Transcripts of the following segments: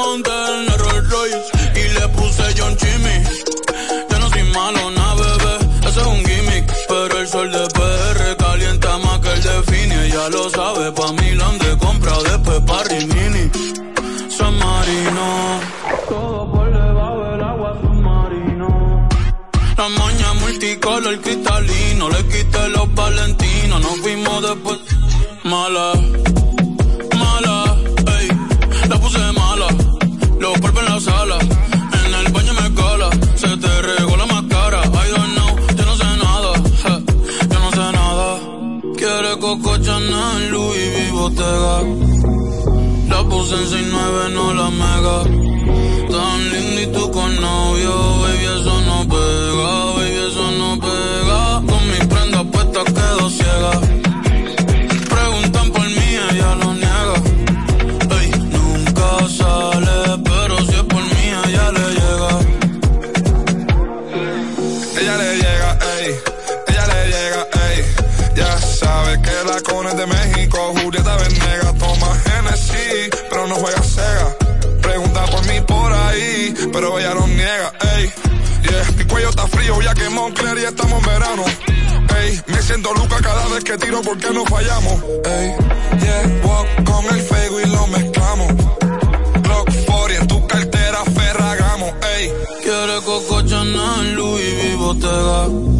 monté en el Rolls Royce y le puse John Jimmy. Yo no soy malo, na bebé, eso es un gimmick. Pero el sol de PR calienta más que el de Fini. Ella lo sabe, pa' Milán de compra, después pa' Rimini. San Marino, todo por debajo del agua submarino. La maña multicolor cristalino, le quité los valentinos, nos fuimos después. Puse en 69, no la mega, pero ella no niega, ey. Yeah, mi cuello está frío, ya que Moncler y estamos en verano. Ey, me siento Luca cada vez que tiro porque no fallamos. Ey, yeah, walk con el fego y lo mezclamos. Glock 40 en tu cartera, Ferragamo, ey. Quiere Coco Chanel, Louis V, Bottega.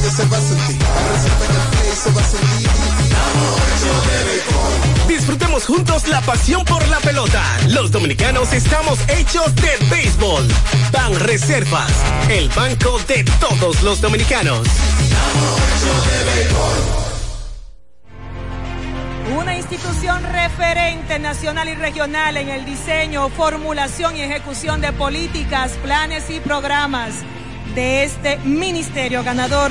Se va a sentir, play se va a sentir. Disfrutemos juntos la pasión por la pelota. Los dominicanos estamos hechos de béisbol. Ban Reservas, el banco de todos los dominicanos. Una institución referente nacional y regional en el diseño, formulación y ejecución de políticas, planes y programas de este ministerio ganador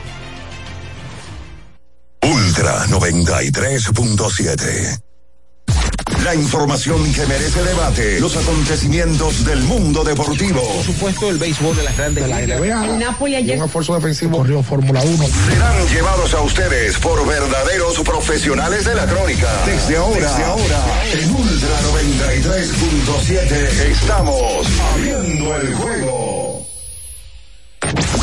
Ultra 93.7. La información que merece debate, los acontecimientos del mundo deportivo. Por supuesto, el béisbol de las grandes la NBA. Napoli ayer. Un esfuerzo defensivo. Corrió Fórmula 1. Serán llevados a ustedes por verdaderos profesionales de la crónica. Desde ahora, Desde ahora en Ultra 93.7 estamos abriendo el juego.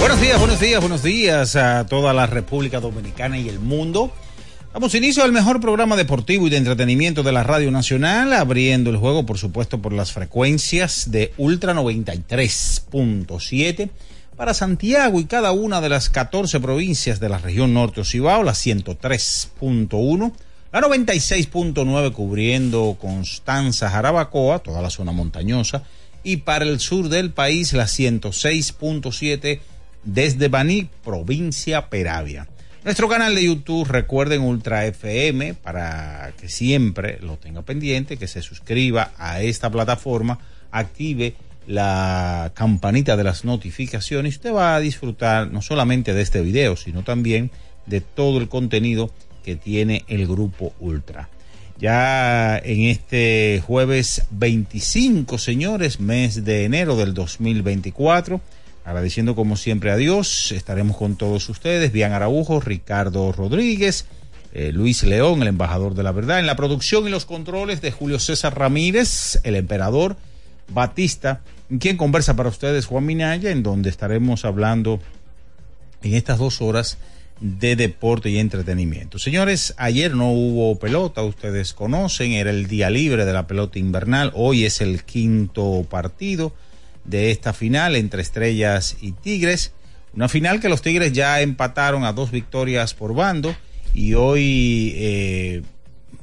Buenos días, buenos días, buenos días a toda la República Dominicana y el mundo. Damos inicio al mejor programa deportivo y de entretenimiento de la Radio Nacional, abriendo el juego, por supuesto, por las frecuencias de Ultra 93.7 para Santiago y cada una de las 14 provincias de la región norte Ocibao, la 103.1, la 96.9 cubriendo Constanza, Jarabacoa, toda la zona montañosa, y para el sur del país la 106.7 desde Baní, provincia Peravia. Nuestro canal de YouTube, recuerden Ultra FM, para que siempre lo tenga pendiente, que se suscriba a esta plataforma, active la campanita de las notificaciones. Usted va a disfrutar no solamente de este video, sino también de todo el contenido que tiene el grupo Ultra. Ya en este jueves 25, señores, mes de enero del 2024, agradeciendo como siempre a Dios, estaremos con todos ustedes, Bian Araujo, Ricardo Rodríguez, eh, Luis León, el embajador de la verdad, en la producción y los controles de Julio César Ramírez, el emperador Batista, quien conversa para ustedes Juan Minaya, en donde estaremos hablando en estas dos horas de deporte y entretenimiento. Señores, ayer no hubo pelota, ustedes conocen, era el día libre de la pelota invernal, hoy es el quinto partido de esta final entre Estrellas y Tigres, una final que los Tigres ya empataron a dos victorias por bando y hoy eh,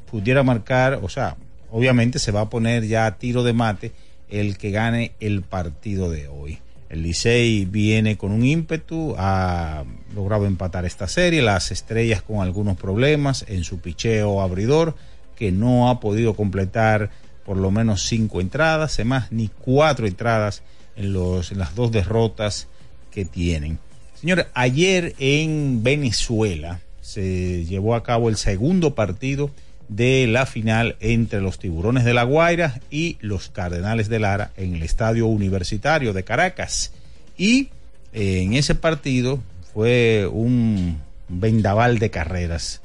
pudiera marcar, o sea, obviamente se va a poner ya a tiro de mate el que gane el partido de hoy. El Licey viene con un ímpetu, ha logrado empatar esta serie, las estrellas con algunos problemas en su picheo abridor, que no ha podido completar por lo menos cinco entradas, además ni cuatro entradas en, los, las dos derrotas que tienen. Señores, ayer en Venezuela se llevó a cabo el segundo partido de la final entre los Tiburones de la Guaira y los Cardenales de Lara en el Estadio Universitario de Caracas. Y eh, en ese partido fue un vendaval de carreras.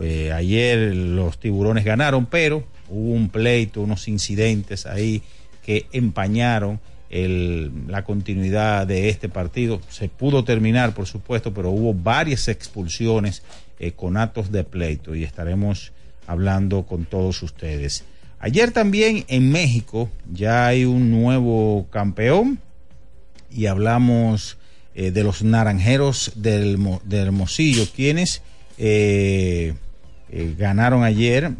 Eh, ayer los Tiburones ganaron, pero hubo un pleito, unos incidentes ahí que empañaron la continuidad de este partido. Se pudo terminar, por supuesto, pero hubo varias expulsiones eh, con actos de pleito y estaremos hablando con todos ustedes. Ayer también en México ya hay un nuevo campeón y hablamos eh, de los naranjeros del, de Hermosillo, quienes eh, eh, ganaron ayer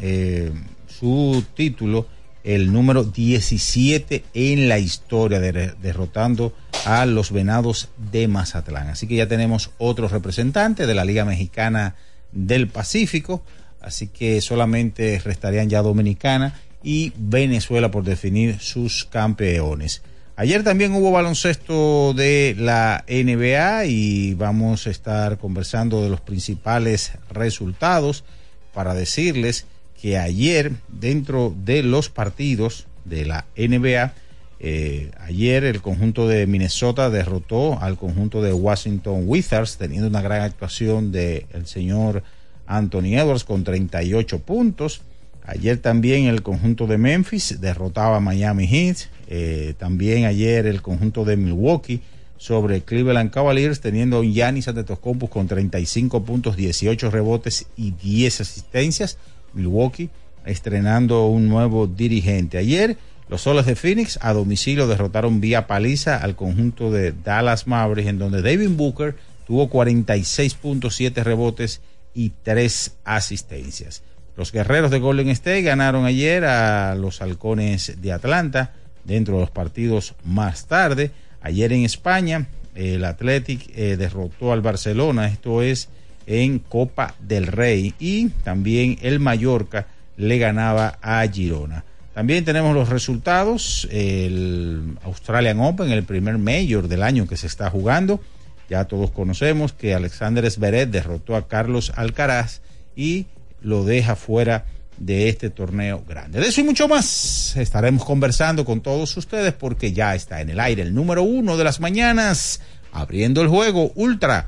su título, el número 17 en la historia, de, derrotando a los Venados de Mazatlán. Así que ya tenemos otro representante de la Liga Mexicana del Pacífico así que solamente restarían ya Dominicana y Venezuela por definir sus campeones. Ayer también hubo baloncesto de la NBA y vamos a estar conversando de los principales resultados para decirles que ayer dentro de los partidos de la NBA, eh, ayer el conjunto de Minnesota derrotó al conjunto de Washington Wizards teniendo una gran actuación del el señor Anthony Edwards con 38 puntos. Ayer también el conjunto de Memphis derrotaba a Miami Heat. Eh, también ayer el conjunto de Milwaukee sobre Cleveland Cavaliers teniendo un Giannis Antetokounmpo con 35 puntos, 18 rebotes y 10 asistencias. Milwaukee estrenando un nuevo dirigente. Ayer los Soles de Phoenix a domicilio derrotaron vía paliza al conjunto de Dallas Mavericks en donde David Booker tuvo 46.7 rebotes y 3 asistencias. Los guerreros de Golden State ganaron ayer a los halcones de Atlanta dentro de los partidos más tarde. Ayer en España, el Athletic eh, derrotó al Barcelona, esto es en Copa del Rey, y también el Mallorca le ganaba a Girona. También tenemos los resultados, el Australian Open, el primer mayor del año que se está jugando. Ya todos conocemos que Alexander Zverev derrotó a Carlos Alcaraz y lo deja fuera de este torneo grande. De eso y mucho más estaremos conversando con todos ustedes porque ya está en el aire el número uno de las mañanas, abriendo el juego Ultra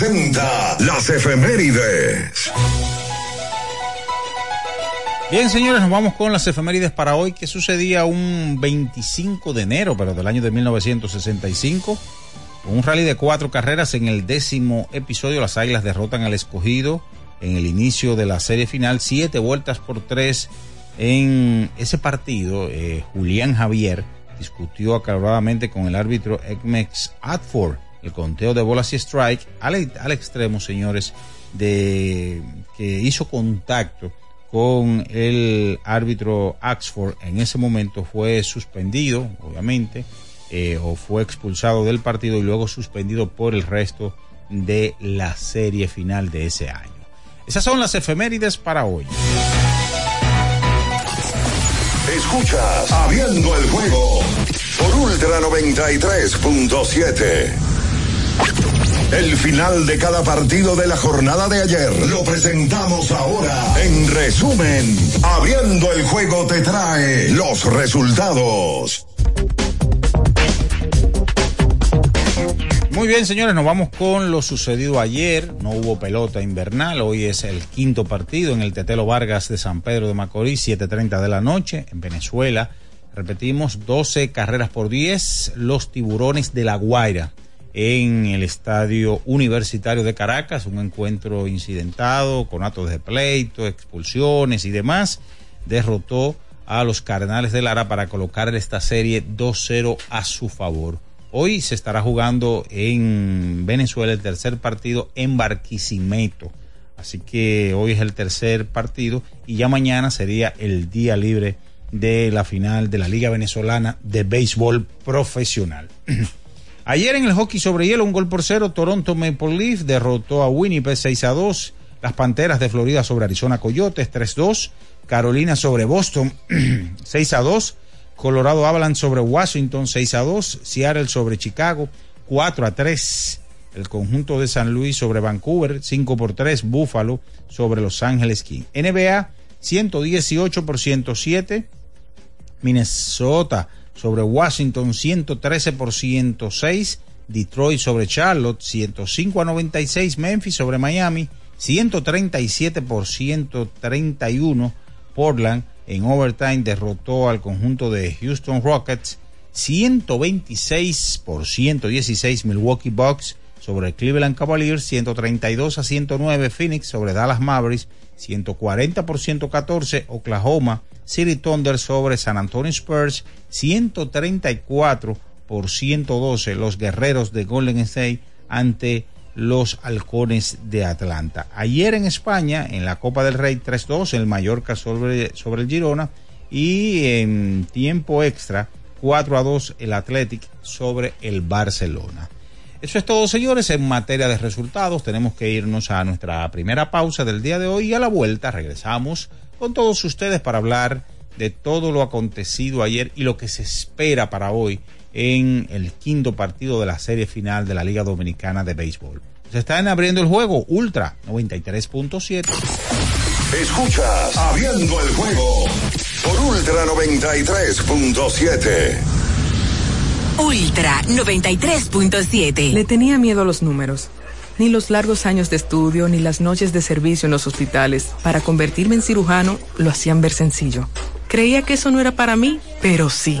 las efemérides. Bien, señores, nos vamos con las efemérides para hoy, que sucedía un 25 de enero, pero del año de 1965. Con un rally de cuatro carreras en el décimo episodio, las Águilas derrotan al escogido en el inicio de la serie final, siete vueltas por tres en ese partido. Eh, Julián Javier discutió acaloradamente con el árbitro Ekmex Atford el conteo de bolas y strike al, extremo, señores, de que hizo contacto con el árbitro Axford. En ese momento fue suspendido, obviamente, eh, o fue expulsado del partido y luego suspendido por el resto de la serie final de ese año. Esas son las efemérides para hoy. Escuchas Abriendo el juego por Ultra 93.7. El final de cada partido de la jornada de ayer lo presentamos ahora. En resumen, Abriendo el juego te trae los resultados. Muy bien, señores, nos vamos con lo sucedido ayer. No hubo pelota invernal. Hoy es el quinto partido en el Tetelo Vargas de San Pedro de Macorís, 7:30 de la noche en Venezuela. Repetimos, 12 carreras por 10. Los tiburones de La Guaira en el Estadio Universitario de Caracas, un encuentro incidentado con actos de pleito, expulsiones y demás, derrotó a los Cardenales de Lara para colocar esta serie 2-0 a su favor. Hoy se estará jugando en Venezuela el tercer partido en Barquisimeto. Así que hoy es el tercer partido y ya mañana sería el día libre de la final de la Liga Venezolana de Béisbol Profesional. Ayer en el hockey sobre hielo, un gol por cero, Toronto Maple Leaf derrotó a Winnipeg 6 a 2. Las Panteras de Florida sobre Arizona Coyotes 3-2. Carolina sobre Boston 6 a 2. Colorado Avalanche sobre Washington 6 a 2. Seattle sobre Chicago 4 a 3. El conjunto de San Luis sobre Vancouver 5 por 3. Buffalo sobre Los Ángeles Kings. NBA 118 por 107. Minnesota sobre Washington 113 por 106, Detroit sobre Charlotte 105 a 96, Memphis sobre Miami 137 por 131, Portland en overtime derrotó al conjunto de Houston Rockets 126 por 116 Milwaukee Bucks sobre Cleveland Cavaliers 132 a 109 Phoenix sobre Dallas Mavericks 140 por 114 Oklahoma City Thunder sobre San Antonio Spurs 134 por 112 los guerreros de Golden State ante los halcones de Atlanta. Ayer en España, en la Copa del Rey 3-2, el Mallorca sobre, sobre el Girona y en tiempo extra 4 2 el Athletic sobre el Barcelona. Eso es todo, señores, en materia de resultados. Tenemos que irnos a nuestra primera pausa del día de hoy y a la vuelta regresamos con todos ustedes para hablar de todo lo acontecido ayer y lo que se espera para hoy en el quinto partido de la serie final de la Liga Dominicana de Béisbol. Se están abriendo el juego Ultra 93.7. Escuchas Abriendo el juego por 93.7. Ultra 93.7. Le tenía miedo a los números. Ni los largos años de estudio ni las noches de servicio en los hospitales para convertirme en cirujano lo hacían ver sencillo. Creía que eso no era para mí, pero sí.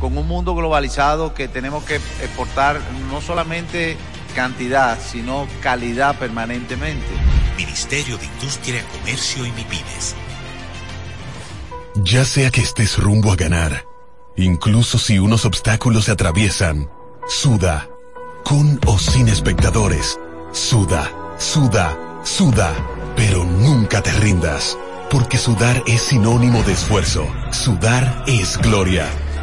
con un mundo globalizado que tenemos que exportar no solamente cantidad, sino calidad permanentemente. Ministerio de Industria, Comercio y MIPINES. Ya sea que estés rumbo a ganar, incluso si unos obstáculos se atraviesan, suda, con o sin espectadores, suda, suda, suda, pero nunca te rindas, porque sudar es sinónimo de esfuerzo, sudar es gloria.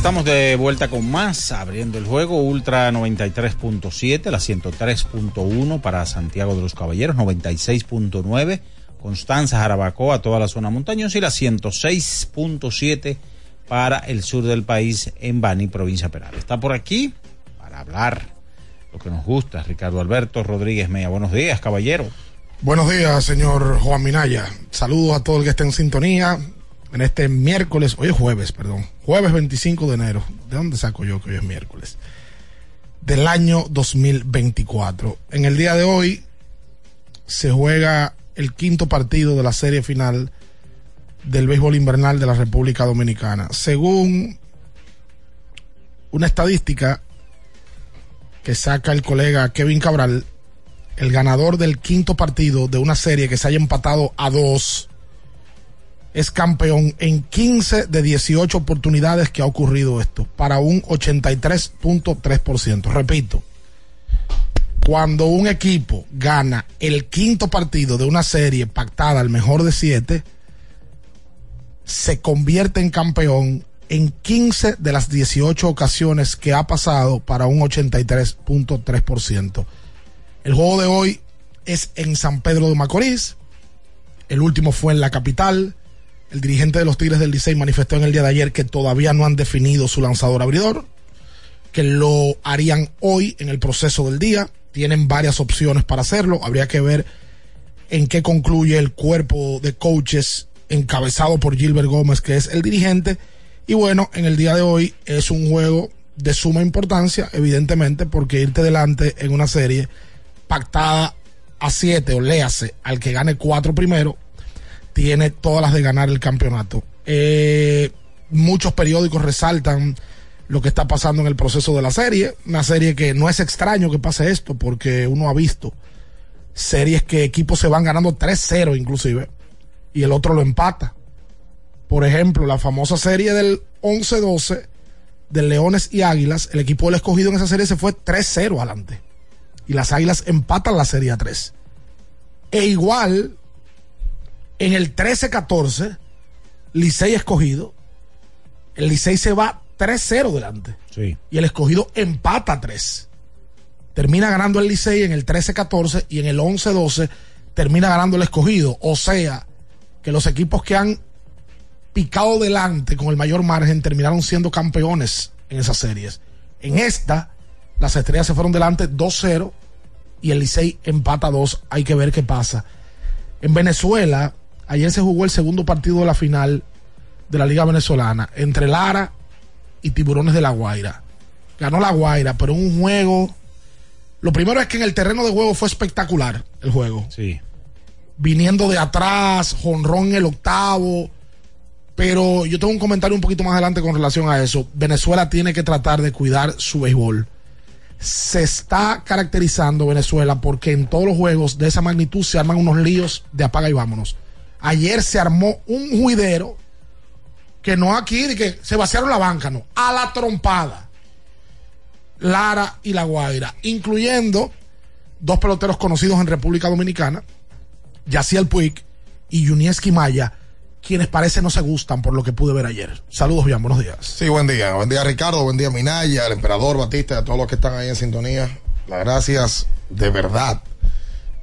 Estamos de vuelta con más, abriendo el juego, Ultra 93.7, la 103.1 para Santiago de los Caballeros, 96.9, Constanza, Jarabacoa, toda la zona montañosa y la 106.7 para el sur del país en Bani, provincia Peral. Está por aquí para hablar lo que nos gusta, Ricardo Alberto Rodríguez Mea. Buenos días, caballero. Buenos días, señor Juan Minaya. Saludos a todo el que esté en sintonía en este miércoles, hoy es jueves, perdón, jueves 25 de enero. ¿De dónde saco yo que hoy es miércoles? Del año 2024. En el día de hoy se juega el quinto partido de la serie final del béisbol invernal de la República Dominicana. Según una estadística que saca el colega Kevin Cabral, el ganador del quinto partido de una serie que se haya empatado a dos es campeón en 15 de 18 oportunidades que ha ocurrido esto, para un 83.3%. Repito, cuando un equipo gana el quinto partido de una serie pactada al mejor de siete, se convierte en campeón en 15 de las 18 ocasiones que ha pasado para un 83.3%. El juego de hoy es en San Pedro de Macorís. El último fue en la capital. El dirigente de los Tigres del Licey manifestó en el día de ayer que todavía no han definido su lanzador abridor, que lo harían hoy en el proceso del día. Tienen varias opciones para hacerlo. Habría que ver en qué concluye el cuerpo de coaches encabezado por Gilbert Gómez, que es el dirigente. Y bueno, en el día de hoy es un juego de suma importancia, evidentemente, porque irte delante en una serie pactada a siete o léase al que gane cuatro primero, tiene todas las de ganar el campeonato. Eh, muchos periódicos resaltan lo que está pasando en el proceso de la serie, una serie que no es extraño que pase esto, porque uno ha visto series que equipos se van ganando 3-0 inclusive, y el otro lo empata. Por ejemplo, la famosa serie del 11-12 de Leones y Águilas, el equipo del escogido en esa serie se fue 3-0 adelante. Y las Águilas empatan la serie a 3. E igual, en el 13-14, Licey escogido, el Licey se va 3-0 delante. Sí. Y el escogido empata 3. Termina ganando el Licey en el 13-14 y en el 11-12 termina ganando el escogido. O sea, que los equipos que han picado delante con el mayor margen terminaron siendo campeones en esas series. En esta, las estrellas se fueron delante 2-0 y el Licey empata 2. Hay que ver qué pasa. En Venezuela, ayer se jugó el segundo partido de la final de la Liga Venezolana entre Lara y Tiburones de la Guaira. Ganó la Guaira, pero un juego. Lo primero es que en el terreno de juego fue espectacular el juego. Sí. Viniendo de atrás, jonrón el octavo. Pero yo tengo un comentario un poquito más adelante con relación a eso. Venezuela tiene que tratar de cuidar su béisbol. Se está caracterizando Venezuela porque en todos los juegos de esa magnitud se arman unos líos de apaga y vámonos. Ayer se armó un juidero que no aquí, de que se vaciaron la banca, no, a la trompada. Lara y La Guaira, incluyendo dos peloteros conocidos en República Dominicana, Yaciel Puig y Yunieski Maya, quienes parece no se gustan por lo que pude ver ayer. Saludos, bien, buenos días. Sí, buen día. Buen día, Ricardo. Buen día, Minaya, el emperador Batista, a todos los que están ahí en sintonía. Las gracias de verdad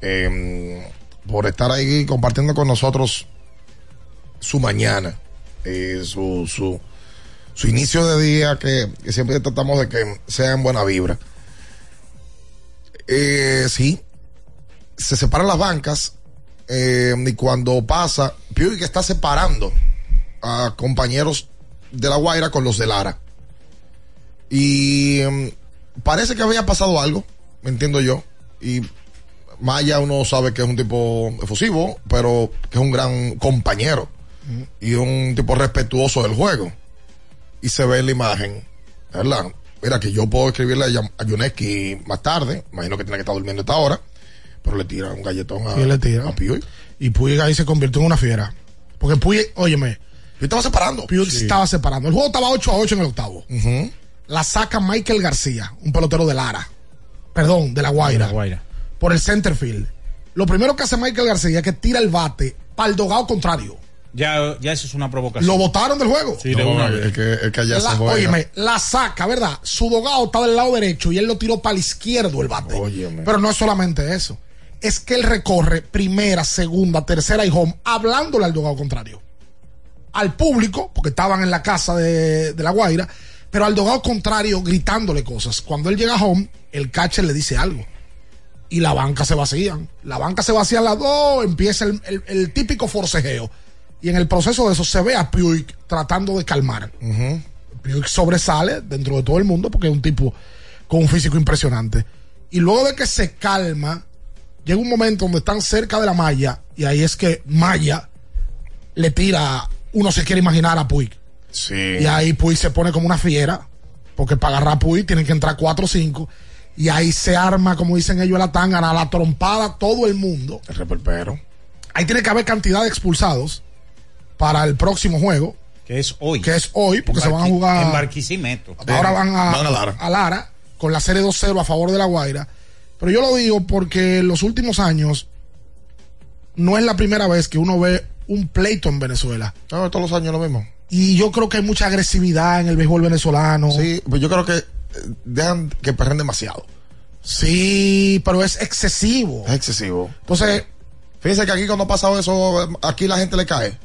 eh, por estar ahí compartiendo con nosotros su mañana, eh, su, su, inicio de día, que, que siempre tratamos de que sea en buena vibra. Eh, sí, se separan las bancas eh, y cuando pasa, Puig está separando a compañeros de La Guaira con los de Lara. Y mm, parece que había pasado algo, me entiendo yo. Y Maya uno sabe que es un tipo efusivo, pero que es un gran compañero y un tipo respetuoso del juego. Y se ve en la imagen, ¿verdad? Mira que yo puedo escribirle a, Yuneski más tarde, imagino que tiene que estar durmiendo a esta hora, pero le tira un galletón a, Y él le tira. a Puig. Y Puig ahí se convirtió en una fiera. Porque Puig, óyeme. Yo estaba separando. Puig Sí. estaba separando. El juego estaba 8 a 8 en el octavo. La saca Michael García, un pelotero de Lara. Perdón, de La Guaira. La Guaira. Por el center field. Lo primero que hace Michael García es que tira el bate para el dogado contrario. Ya, ya eso es una provocación. Lo votaron del juego. Sí, de es que, es que allá La, se juega. óyeme, la saca, ¿verdad? Su dogado está del lado derecho y él lo tiró para el izquierdo el bate. Óyeme. Pero no es solamente eso. Es que él recorre primera, segunda, tercera y home hablándole al dogado contrario. Al público, porque estaban en la casa de, de La Guaira, pero al dogado contrario gritándole cosas. Cuando él llega a home, el catcher le dice algo. Y la banca se vacían. La banca se vacía las dos, empieza el, el- el típico forcejeo. Y en el proceso de eso se ve a Puig tratando de calmar. Puig sobresale dentro de todo el mundo porque es un tipo con un físico impresionante. Y luego de que se calma, llega un momento donde están cerca de la malla y ahí es que Maya le tira, uno se quiere imaginar a Puig. Sí. Y ahí Puig se pone como una fiera, porque para agarrar a Puig tienen que entrar 4 o 5. Y ahí se arma, como dicen ellos, la tangana, la trompada, todo el mundo. El reperpero. Ahí tiene que haber cantidad de expulsados. para el próximo juego. Que es hoy. Que es hoy, porque se van a jugar. En Barquisimeto. Ahora van a, Van a Lara. a Lara con la serie 2-0 a favor de la Guaira. Pero yo lo digo porque en los últimos años no es la primera vez que uno ve un pleito en Venezuela. No, todos los años lo mismo. Y yo creo que hay mucha agresividad en el béisbol venezolano. Sí, pues yo creo que dejan que perren demasiado. Sí, pero es excesivo. Es excesivo. Entonces, Fíjense que aquí cuando ha pasado eso, aquí la gente le cae.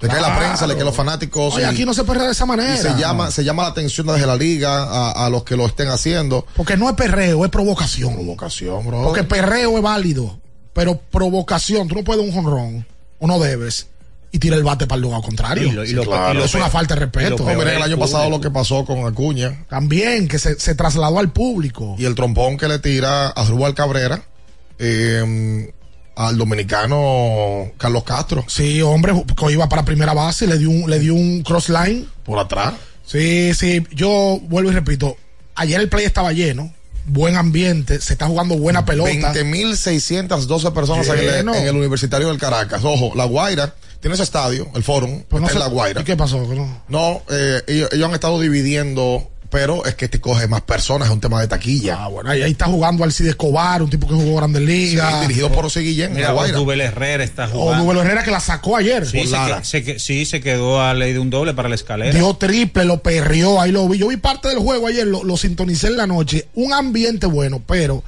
Le cae la prensa, le caen los fanáticos. oye, y- aquí no se perrea de esa manera. y se llama, se llama la atención desde la liga a, a los que lo estén haciendo. Porque no es perreo, es provocación. Provocación, bro. Porque perreo es válido, pero provocación, tú no puedes un jonrón, o no debes, y tira el bate para el lugar contrario. Y lo- y lo- claro. y lo es una falta de respeto. lo No, miren, el año pasado público. lo que pasó con Acuña También, que se, se trasladó al público. y el trompón que le tira a Rubal Cabrera eh, al dominicano Carlos Castro Sí, hombre, que iba para primera base, le dio un, le dio un cross line. por atrás. Sí, sí, yo vuelvo y repito, ayer el play estaba lleno, buen ambiente, se está jugando buena pelota. 20.612 personas en el, en el Universitario del Caracas. Ojo, La Guaira tiene ese estadio, el Fórum, Pues no está en sé- La Guaira. ¿Y qué pasó? No? No, eh, ellos, ellos han estado dividiendo, pero es que te coge más personas, es un tema de taquilla. Ah, bueno, ahí, ahí está jugando Alcides Escobar, un tipo que jugó Grandes Ligas. dirigido por José Guillén, Mira, La Guaira. Dubel Herrera está O jugando. Nubel Herrera que la sacó ayer. Sí, se, Lara. que- se que- sí, se quedó a ley de un doble para la escalera. Dio triple, lo perrió, ahí lo vi. Yo vi parte del juego ayer, lo, lo sintonicé en la noche. Un ambiente bueno, pero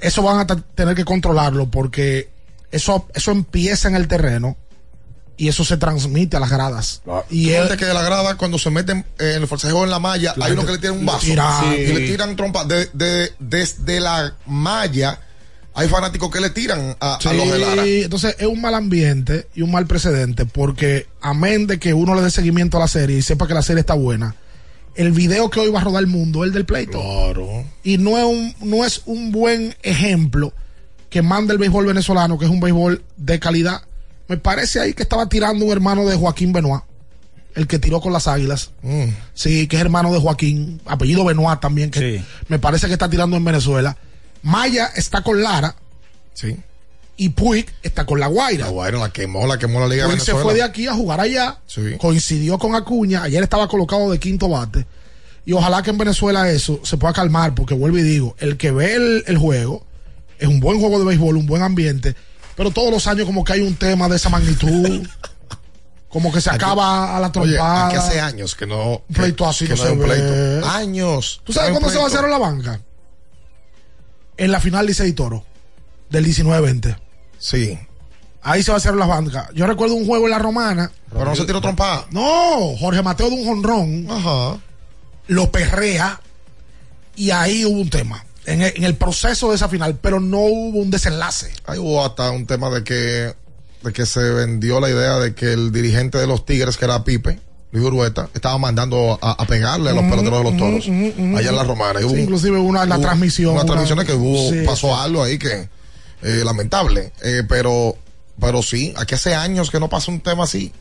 eso van a tener que controlarlo porque eso, eso empieza en el terreno y eso se transmite a las gradas. Y Y él, que de la grada, cuando se meten eh, en el forcejeo en la malla, hay uno que le tiran un vaso. tiran. y le tiran trompa. De, de- desde la malla, hay fanáticos que le tiran a, a los de Lara. Entonces es un mal ambiente y un mal precedente porque amén de que uno le dé seguimiento a la serie y sepa que la serie está buena, el video que hoy va a rodar el mundo es el del pleito. Claro. Y no es un, no es un buen ejemplo que manda el béisbol venezolano, que es un béisbol de calidad. Me parece ahí que estaba tirando un hermano de Joaquín Benoit, el que tiró con las águilas. Mm. Sí, que es hermano de Joaquín, apellido Benoit también, que Sí. me parece que está tirando en Venezuela. Maya está con Lara Sí. y Puig está con La Guaira. La Guaira la quemó, la quemó la Liga de Puig se Venezuela. fue de aquí a jugar allá, Sí. coincidió con Acuña, ayer estaba colocado de quinto bate. Y ojalá que en Venezuela eso se pueda calmar, porque vuelvo y digo, el que ve el, el juego es un buen juego de béisbol, un buen ambiente, pero todos los años como que hay un tema de esa magnitud, como que se acaba a la Oye, trompada. aquí hace años que no. Un pleito así que no se un ve. pleito. Años. ¿Tú sabes cuándo se va a hacer la banca? En la final Licey Toro, del 19-20. Sí. Ahí se va a hacer la banca. Yo recuerdo un juego en la romana. Pero no se tiró trompada. No, Jorge Mateo de un jonrón. Ajá. Lo perrea. Y ahí hubo un tema. En el, en el proceso de esa final, pero no hubo un desenlace. Ahí hubo hasta un tema de que, de que se vendió la idea de que el dirigente de los Tigres, que era Pipe, Luis Urueta, estaba mandando a, a pegarle a los peloteros de los toros. allá en la romana. Y hubo inclusive una la hubo transmisión. Una una- transmisión que hubo, Sí, pasó algo ahí que eh, lamentable. Eh, pero, pero sí, aquí hace años que no pasa un tema así.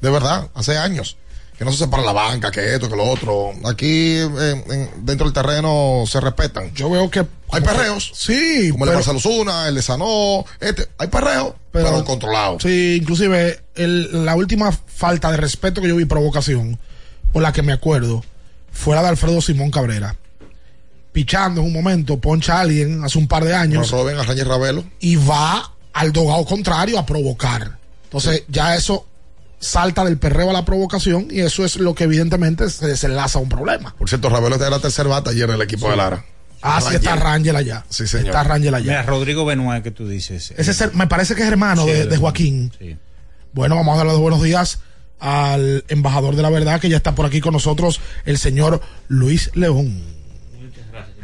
De verdad, hace años. Que no se separa la banca, que esto, que lo otro. Aquí, en- dentro del terreno, se respetan. Yo veo que. Hay perreos. Sí, Como el de pero- Marcelo Zuna, el de Sanó, este, hay perreos, pero, controlados. Sí, inclusive el- la última falta de respeto que yo vi provocación, por la que me acuerdo, fue la de Alfredo Simón Cabrera. Pichando en un momento, poncha a alguien hace un par de años roben a Rañez Ravelo. y va al dogado contrario a provocar. Entonces ya eso salta del perreo a la provocación y eso es lo que evidentemente se desenlaza a un problema. Por cierto, Ravelo está en la tercera bata ayer en el equipo de Lara. Ah, sí, está Rangel allá. Sí, señor. Está Rangel allá. Mira, Rodrigo Benoit que tú dices. Ese es el- me parece que es hermano Sí, de, de- de Joaquín. Sí. Bueno, vamos a darle los buenos días al embajador de la verdad que ya está por aquí con nosotros, el señor Luis León.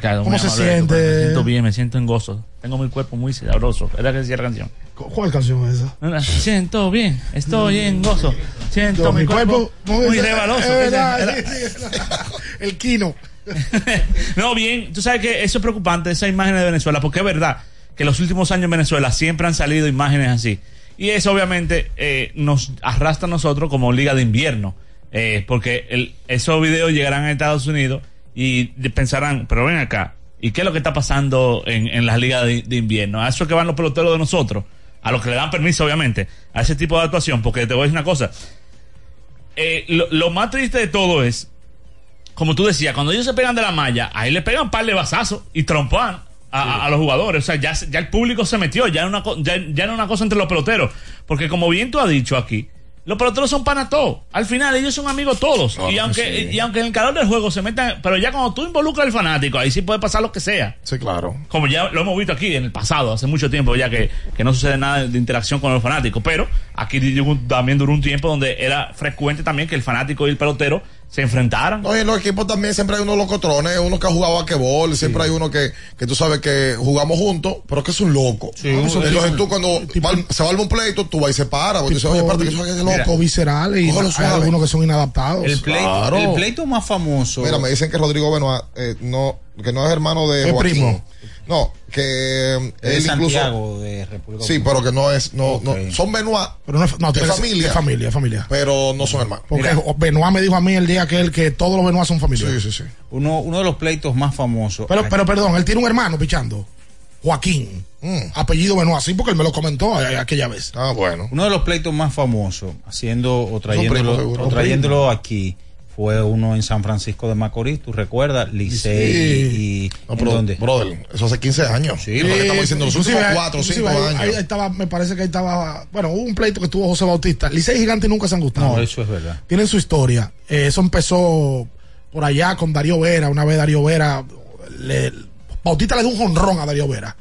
Claro, ¿Cómo se amable, siente? Me siento bien, me siento en gozo. Tengo mi cuerpo muy sabroso. ¿Verdad que decía la canción? ¿Cuál canción es esa? Siento bien, estoy en gozo. Siento mi, cuerpo, muy rebaloso. el Kino. no, bien, tú sabes que eso es preocupante, esa imagen de Venezuela, porque es verdad que los últimos años en Venezuela siempre han salido imágenes así. Y eso obviamente eh, nos arrastra a nosotros como liga de invierno, eh, porque el- esos videos llegarán a Estados Unidos y pensarán, pero ven acá, ¿y qué es lo que está pasando en, en las ligas de, de invierno? ¿A eso que van los peloteros de nosotros? a los que le dan permiso, obviamente, a ese tipo de actuación, porque te voy a decir una cosa. Eh, lo, lo más triste de todo es, como tú decías, cuando ellos se pegan de la malla, ahí le pegan un par de basazos y trompan a, a- a los jugadores. O sea, ya, ya el público se metió, ya, era una, ya, ya era una cosa entre los peloteros. Porque como bien tú has dicho aquí, los peloteros son pana todos. Al final ellos son amigos todos. Y que aunque sí. y aunque en el calor del juego se metan, pero ya cuando tú involucras al fanático, ahí sí puede pasar lo que sea. Sí, claro. Como ya lo hemos visto aquí en el pasado, hace mucho tiempo ya que, que no sucede nada de interacción con los fanáticos. Pero aquí también duró un tiempo donde era frecuente también que el fanático y el pelotero se enfrentaran. No, y en los equipos también siempre hay unos locotrones, uno que ha jugado a quebol, siempre hay uno que, que tú sabes que jugamos juntos, pero que es un loco. Entonces tú cuando va se va a un pleito, tú vas y se para, porque tú dices, oye, espérate, que eso es loco. Tipo viscerales y hay suave. algunos que son inadaptados. El pleito, Claro. el pleito más famoso. Mira, me dicen que Rodrigo Benoit eh, no, que no es hermano de Es Joaquín. primo. No, que eh, de él incluso Santiago de República Sí, pero que no es, no, no, son Benoit, Pero no, es- no, de familia, es familia, es familia. pero no son hermanos. Porque Benoit me dijo a mí el día que él que todos los Benoit son familia. Sí, sí, sí. Uno, uno de los pleitos más famosos. Pero, pero perdón, él tiene un hermano pichando. Joaquín. Apellido Benoit, sí, porque él me lo comentó aquella vez. Ah, bueno. Uno de los pleitos más famosos, haciendo o trayéndolo, o trayéndolo aquí, fue uno en San Francisco de Macorís. ¿Tú recuerdas? Licey y. No, ¿en pero, dónde? brother, eso hace 15 años. Sí, lo que estamos diciendo, los últimos 4 o 5 inclusive ahí- años. ahí estaba, me parece que ahí estaba, bueno, hubo un pleito que tuvo José Bautista. Licey y Gigante nunca se han gustado. No, eso es verdad. Tienen su historia. Eh, eso empezó por allá con Darío Vera. Una vez Darío Vera, le- Bautista le dio un jonrón a Darío Vera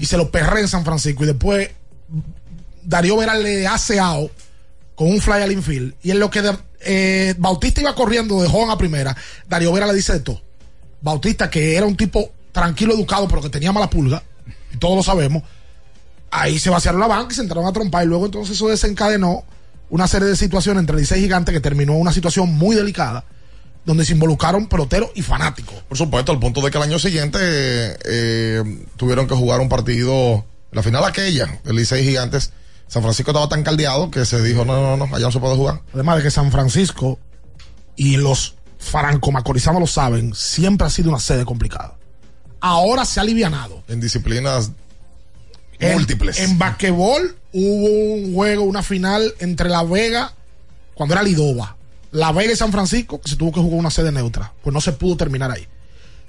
y se lo perré en San Francisco. Y después Darío Vera le hace out con un fly al infield. Y en lo que eh, Bautista iba corriendo de joven a primera, Darío Vera le dice de todo. Bautista, que era un tipo tranquilo, educado, pero que tenía mala pulga, y todos lo sabemos, ahí se vaciaron la banca y se entraron a trompar. Y luego entonces eso desencadenó una serie de situaciones entre Licey Gigante que terminó una situación muy delicada, donde se involucraron peloteros y fanáticos. Por supuesto, al punto de que el año siguiente eh, tuvieron que jugar un partido, la final aquella, el Licey Gigantes. San Francisco estaba tan caldeado que se dijo, no, no, no, allá no se puede jugar. Además de que San Francisco y los franco-macorizanos lo saben, siempre ha sido una sede complicada. Ahora se ha alivianado. En disciplinas En- múltiples. En basquetbol hubo un juego, una final entre La Vega, cuando era Lidova, La Vega y San Francisco, que se tuvo que jugar una sede neutra, pues no se pudo terminar ahí.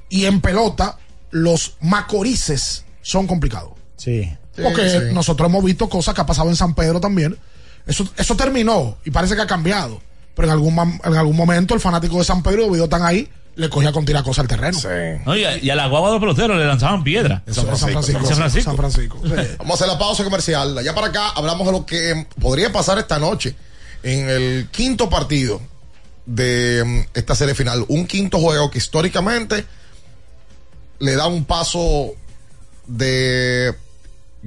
Y en pelota, los macorices son complicados. Sí. Porque sí. nosotros hemos visto cosas que ha pasado en San Pedro también. Eso, eso terminó y parece que ha cambiado. Pero en algún, en algún momento el fanático de San Pedro, debido tan ahí, le cogía con tirar cosas al terreno. No, y, a, y a la guagua de los peloteros le lanzaban piedra. En San San Francisco. Francisco. San Francisco. San Francisco. Sí. Vamos a hacer la pausa comercial. Allá para acá hablamos de lo que podría pasar esta noche en el quinto partido de mm, esta serie final. Un quinto juego que históricamente le da un paso de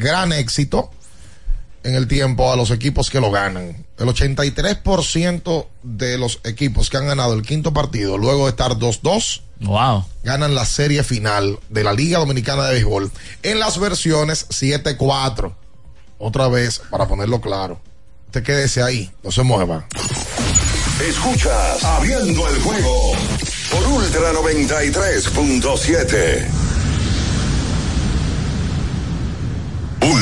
gran éxito en el tiempo a los equipos que lo ganan. El 83% de los equipos que han ganado el quinto partido luego de estar 2-2 Wow. ganan la serie final de la Liga Dominicana de Béisbol en las versiones 7-4. Otra vez, para ponerlo claro. Usted quédese ahí, no se mueva. Escuchas Abriendo el juego por Ultra 93.7.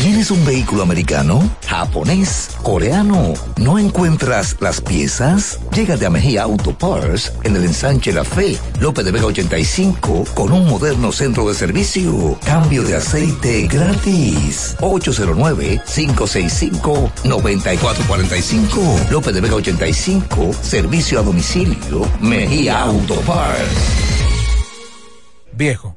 ¿Tienes un vehículo americano, japonés, coreano? ¿No encuentras las piezas? Llégate a Mejía Auto Parts en el ensanche La Fe, López de Vega 85, con un moderno centro de servicio. Cambio de aceite gratis. 809-565-9445. López de Vega 85, servicio a domicilio. Mejía Auto Parts. Viejo,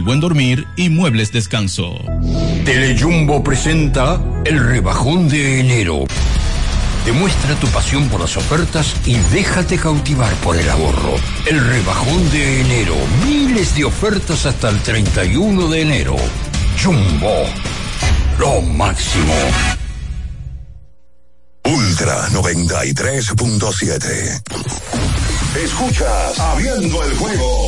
buen dormir y muebles descanso. Telejumbo presenta el rebajón de enero. Demuestra tu pasión por las ofertas y déjate cautivar por el ahorro. El rebajón de enero. Miles de ofertas hasta el 31 de enero. Jumbo. Lo máximo. Ultra 93.7. Escuchas Abriendo el juego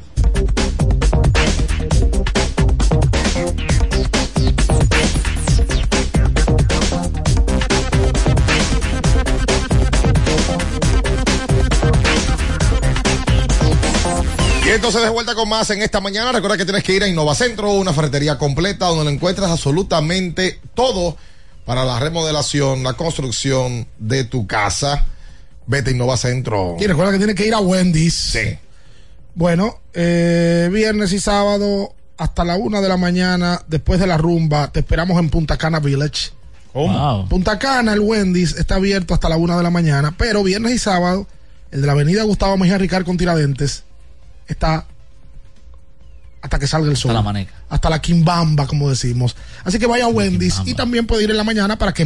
Y entonces de vuelta con más en esta mañana. Recuerda que tienes que ir a Innovacentro, una ferretería completa donde lo encuentras absolutamente todo para la remodelación, la construcción de tu casa. Vete a Innovacentro. Y recuerda que tienes que ir a Wendy's. Sí. Bueno, eh, viernes y sábado hasta la una de la mañana, después de la rumba, te esperamos en Punta Cana Village. Wow. Punta Cana, el Wendy's, está abierto hasta la una de la mañana, pero viernes y sábado, el de la avenida Gustavo Mejía Ricard con Tiradentes, está hasta que salga el sol. la maneca. Hasta la quimbamba, como decimos. Así que vaya a Wendy's y también puede ir en la mañana para que